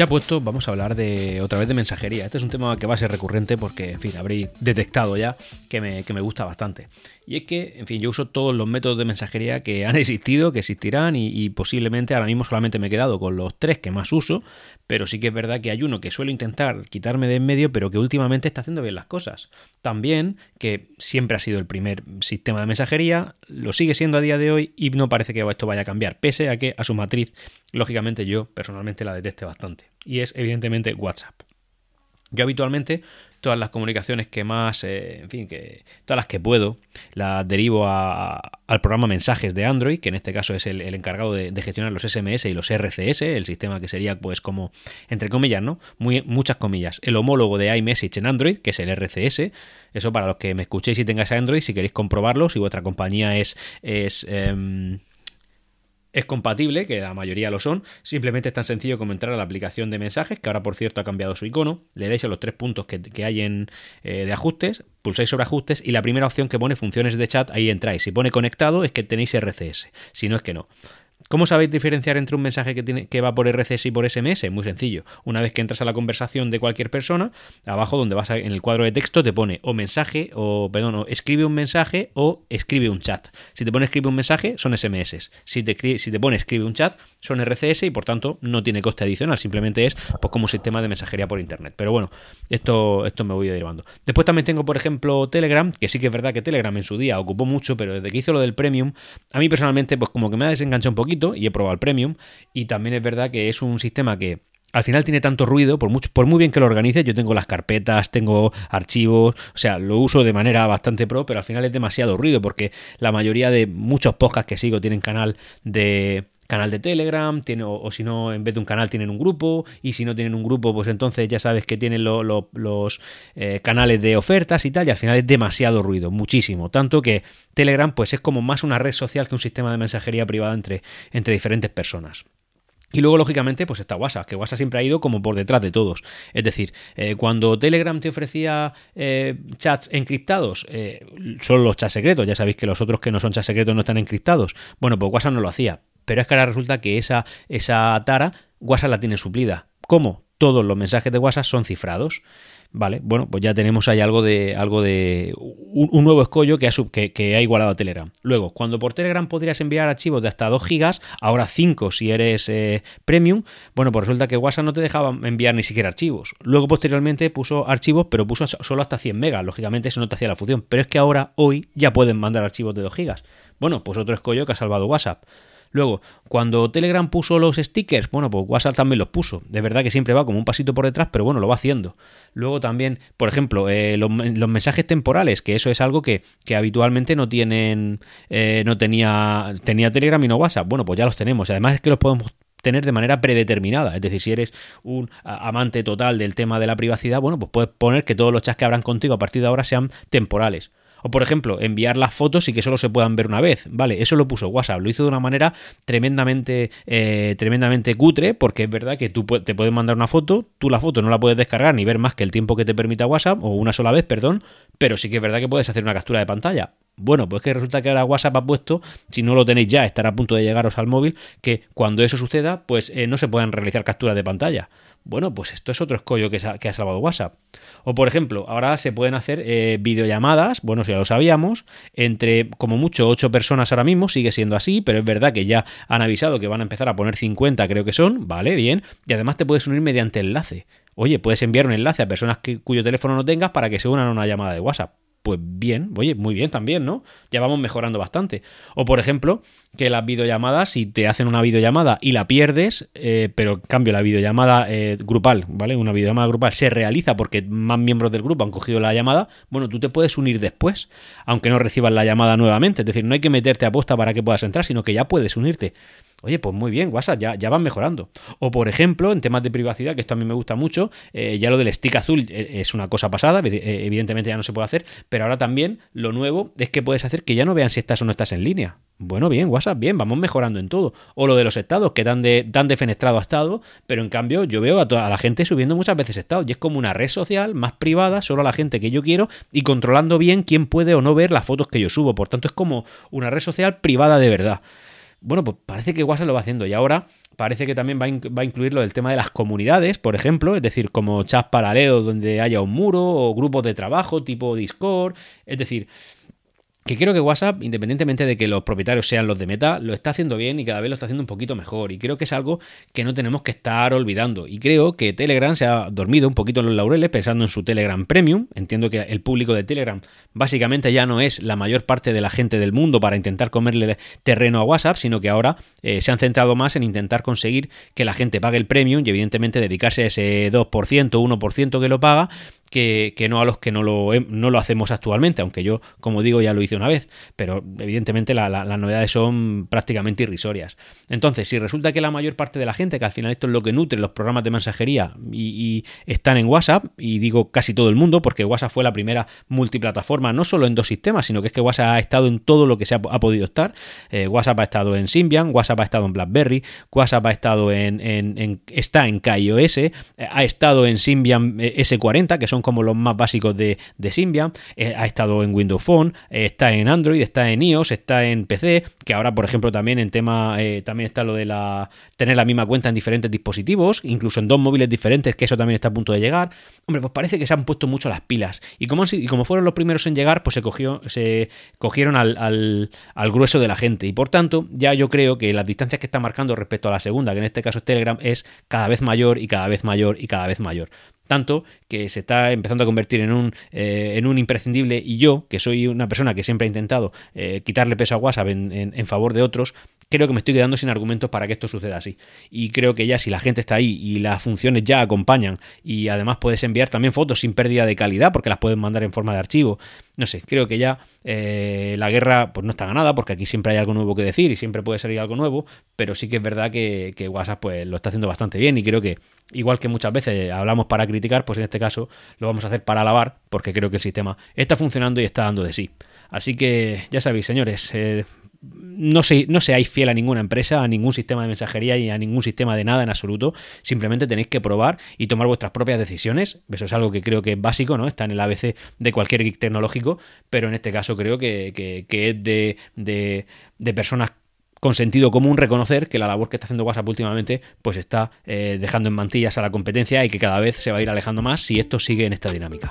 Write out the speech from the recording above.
Ya puesto, vamos a hablar de otra vez de mensajería. Este es un tema que va a ser recurrente porque, en fin, habréis detectado ya que me, que me gusta bastante. Y es que, en fin, yo uso todos los métodos de mensajería que han existido, que existirán y, posiblemente ahora mismo solamente me he quedado con los tres que más uso, pero sí que es verdad que hay uno que suelo intentar quitarme de en medio, pero que últimamente está haciendo bien las cosas. También que siempre ha sido el primer sistema de mensajería, lo sigue siendo a día de hoy y no parece que esto vaya a cambiar, pese a que a su matriz, lógicamente yo personalmente la deteste bastante. Y es evidentemente WhatsApp. Yo habitualmente todas las comunicaciones que más, eh, en fin, que todas las que puedo, las derivo al programa Mensajes de Android, que en este caso es el, encargado de, gestionar los SMS y los RCS, el sistema que sería, pues, como, entre comillas, ¿no? Muy, muchas comillas, el homólogo de iMessage en Android, que es el RCS. Eso para los que me escuchéis y tengáis Android, si queréis comprobarlo, si vuestra compañía es, es em, es compatible, que la mayoría lo son, simplemente es tan sencillo como entrar a la aplicación de mensajes, que ahora por cierto ha cambiado su icono, le dais a los tres puntos que, hay en, eh, de ajustes, pulsáis sobre ajustes y la primera opción que pone funciones de chat, ahí entráis. Si pone conectado es que tenéis RCS, si no es que no. ¿Cómo sabéis diferenciar entre un mensaje que, tiene, que va por RCS y por SMS? Muy sencillo. Una vez que entras a la conversación de cualquier persona, abajo donde vas en el cuadro de texto te pone o mensaje, o perdón, o escribe un mensaje o escribe un chat. Si te pone escribe un mensaje, son SMS. Si te, pone escribe un chat, son RCS y por tanto no tiene coste adicional. Simplemente es pues, como un sistema de mensajería por internet. Pero bueno, esto, esto me voy derivando. Después también tengo, por ejemplo, Telegram, que sí que es verdad que Telegram en su día ocupó mucho, pero desde que hizo lo del Premium, a mí personalmente, pues como que me ha desenganchado un poquito y he probado el Premium. Y también es verdad que es un sistema que al final tiene tanto ruido, por, mucho, por muy bien que lo organice, yo tengo las carpetas, tengo archivos, o sea, lo uso de manera bastante pro, pero al final es demasiado ruido porque la mayoría de muchos podcasts que sigo tienen canal de canal de Telegram, tiene, o, si no, en vez de un canal tienen un grupo, y si no tienen un grupo, pues entonces ya sabes que tienen los eh, canales de ofertas y tal, y al final es demasiado ruido, muchísimo, tanto que Telegram pues es como más una red social que un sistema de mensajería privada entre, entre diferentes personas. Y luego, lógicamente, pues está WhatsApp, que WhatsApp siempre ha ido como por detrás de todos. Es decir, eh, cuando Telegram te ofrecía eh, chats encriptados, eh, son los chats secretos, ya sabéis que los otros que no son chats secretos no están encriptados. Bueno, pues WhatsApp no lo hacía. Pero es que ahora resulta que esa, esa tara WhatsApp la tiene suplida. ¿Cómo? Todos los mensajes de WhatsApp son cifrados. Vale, bueno, pues ya tenemos ahí algo de algo de un, nuevo escollo que ha, que, ha, igualado a Telegram. Luego, cuando por Telegram podrías enviar archivos de hasta 2 gigas, ahora 5 si eres eh, premium, bueno, pues resulta que WhatsApp no te dejaba enviar ni siquiera archivos. Luego, posteriormente, puso archivos, pero puso solo hasta 100 megas. Lógicamente, eso no te hacía la función. Pero es que ahora, hoy, ya pueden mandar archivos de 2 gigas. Bueno, pues otro escollo que ha salvado WhatsApp. Luego, cuando Telegram puso los stickers, bueno, pues WhatsApp también los puso. De verdad que siempre va como un pasito por detrás, pero bueno, lo va haciendo. Luego también, por ejemplo, eh, los, mensajes temporales, que eso es algo que, habitualmente no tienen, eh, no tenía, tenía Telegram y no WhatsApp. Bueno, pues ya los tenemos. Además es que los podemos tener de manera predeterminada. Es decir, si eres un amante total del tema de la privacidad, bueno, pues puedes poner que todos los chats que habrán contigo a partir de ahora sean temporales. O por ejemplo, enviar las fotos y que solo se puedan ver una vez. Vale, eso lo puso WhatsApp. Lo hizo de una manera tremendamente, eh, tremendamente cutre, porque es verdad que tú te puedes mandar una foto, tú la foto no la puedes descargar ni ver más que el tiempo que te permita WhatsApp, o una sola vez, perdón, pero sí que es verdad que puedes hacer una captura de pantalla. Bueno, pues que resulta que ahora WhatsApp ha puesto, si no lo tenéis ya, estará a punto de llegaros al móvil, que cuando eso suceda, pues eh, no se puedan realizar capturas de pantalla. Bueno, pues esto es otro escollo que, ha salvado WhatsApp. O por ejemplo, ahora se pueden hacer eh, videollamadas, bueno, ya lo sabíamos, entre como mucho 8 personas ahora mismo, sigue siendo así, pero es verdad que ya han avisado que van a empezar a poner 50, creo que son, vale, bien, y además te puedes unir mediante enlace. Oye, puedes enviar un enlace a personas cuyo teléfono no tengas para que se unan a una llamada de WhatsApp pues bien, oye, muy bien también, ¿no? Ya vamos mejorando bastante. O por ejemplo, que las videollamadas, si te hacen una videollamada y la pierdes, eh, pero en cambio la videollamada eh, grupal, ¿vale? Una videollamada grupal se realiza porque más miembros del grupo han cogido la llamada, bueno, tú te puedes unir después, aunque no recibas la llamada nuevamente. Es decir, no hay que meterte a posta para que puedas entrar, sino que ya puedes unirte. Oye, pues muy bien, WhatsApp, ya, ya van mejorando. O por ejemplo, en temas de privacidad, que esto a mí me gusta mucho, eh, ya lo del stick azul es una cosa pasada, evidentemente ya no se puede hacer, pero ahora también lo nuevo es que puedes hacer que ya no vean si estás o no estás en línea. Bueno, bien, WhatsApp, bien, vamos mejorando en todo. O lo de los estados, que dan, de, dan defenestrado a estado, pero en cambio yo veo a toda la gente subiendo muchas veces estados. Y es como una red social más privada, solo a la gente que yo quiero, y controlando bien quién puede o no ver las fotos que yo subo. Por tanto, es como una red social privada de verdad. bueno, pues parece que WhatsApp lo va haciendo y ahora parece que también va a, incluir lo del tema de las comunidades, por ejemplo, es decir, como chats paralelos donde haya un muro o grupos de trabajo tipo Discord, es decir, que creo que WhatsApp, independientemente de que los propietarios sean los de Meta, lo está haciendo bien y cada vez lo está haciendo un poquito mejor. Y creo que es algo que no tenemos que estar olvidando. Y creo que Telegram se ha dormido un poquito en los laureles pensando en su Telegram Premium. Entiendo que el público de Telegram básicamente ya no es la mayor parte de la gente del mundo para intentar comerle terreno a WhatsApp, sino que ahora eh, se han centrado más en intentar conseguir que la gente pague el Premium y evidentemente dedicarse a ese 2%, 1% que lo paga que, no a los que no lo, no lo hacemos actualmente, aunque yo, como digo, ya lo hice una vez, pero evidentemente las novedades son prácticamente irrisorias. Entonces, si resulta que la mayor parte de la gente, que al final esto es lo que nutre los programas de mensajería y, están en WhatsApp, y digo casi todo el mundo, porque WhatsApp fue la primera multiplataforma, no solo en dos sistemas, sino que es que WhatsApp ha estado en todo lo que se ha, podido estar. Eh, WhatsApp ha estado en Symbian, WhatsApp ha estado en BlackBerry, WhatsApp ha estado en, en está en KaiOS, eh, ha estado en Symbian eh, S40, que son como los más básicos de, Symbian. Eh, ha estado en Windows Phone, eh, está en Android, está en iOS, está en PC, que ahora, por ejemplo, también en tema, eh, también está lo de la tener la misma cuenta en diferentes dispositivos, incluso en dos móviles diferentes, que eso también está a punto de llegar. Hombre, pues parece que se han puesto mucho las pilas. Y como, y como fueron los primeros en llegar, pues se, cogió, se cogieron al, al, grueso de la gente. Y por tanto, ya yo creo que las distancias que está marcando respecto a la segunda, que en este caso es Telegram, es cada vez mayor y cada vez mayor y cada vez mayor tanto que se está empezando a convertir en un, eh, en un imprescindible y yo, que soy una persona que siempre ha intentado eh, quitarle peso a WhatsApp en, favor de otros, creo que me estoy quedando sin argumentos para que esto suceda así. Y creo que ya si la gente está ahí y las funciones ya acompañan y además puedes enviar también fotos sin pérdida de calidad porque las puedes mandar en forma de archivo, no sé, creo que ya eh, la guerra pues no está ganada porque aquí siempre hay algo nuevo que decir y siempre puede salir algo nuevo, pero sí que es verdad que, que WhatsApp pues lo está haciendo bastante bien y creo que igual que muchas veces hablamos para criticar, pues en este caso lo vamos a hacer para alabar, porque creo que el sistema está funcionando y está dando de sí. Así que ya sabéis, señores, eh, no, se, no seáis fiel a ninguna empresa, a ningún sistema de mensajería y a ningún sistema de nada en absoluto. Simplemente tenéis que probar y tomar vuestras propias decisiones. Eso es algo que creo que es básico, ¿no? Está en el ABC de cualquier geek tecnológico, pero en este caso creo que, es de, de, de personas con sentido común reconocer que la labor que está haciendo WhatsApp últimamente pues está eh, dejando en mantillas a la competencia y que cada vez se va a ir alejando más si esto sigue en esta dinámica.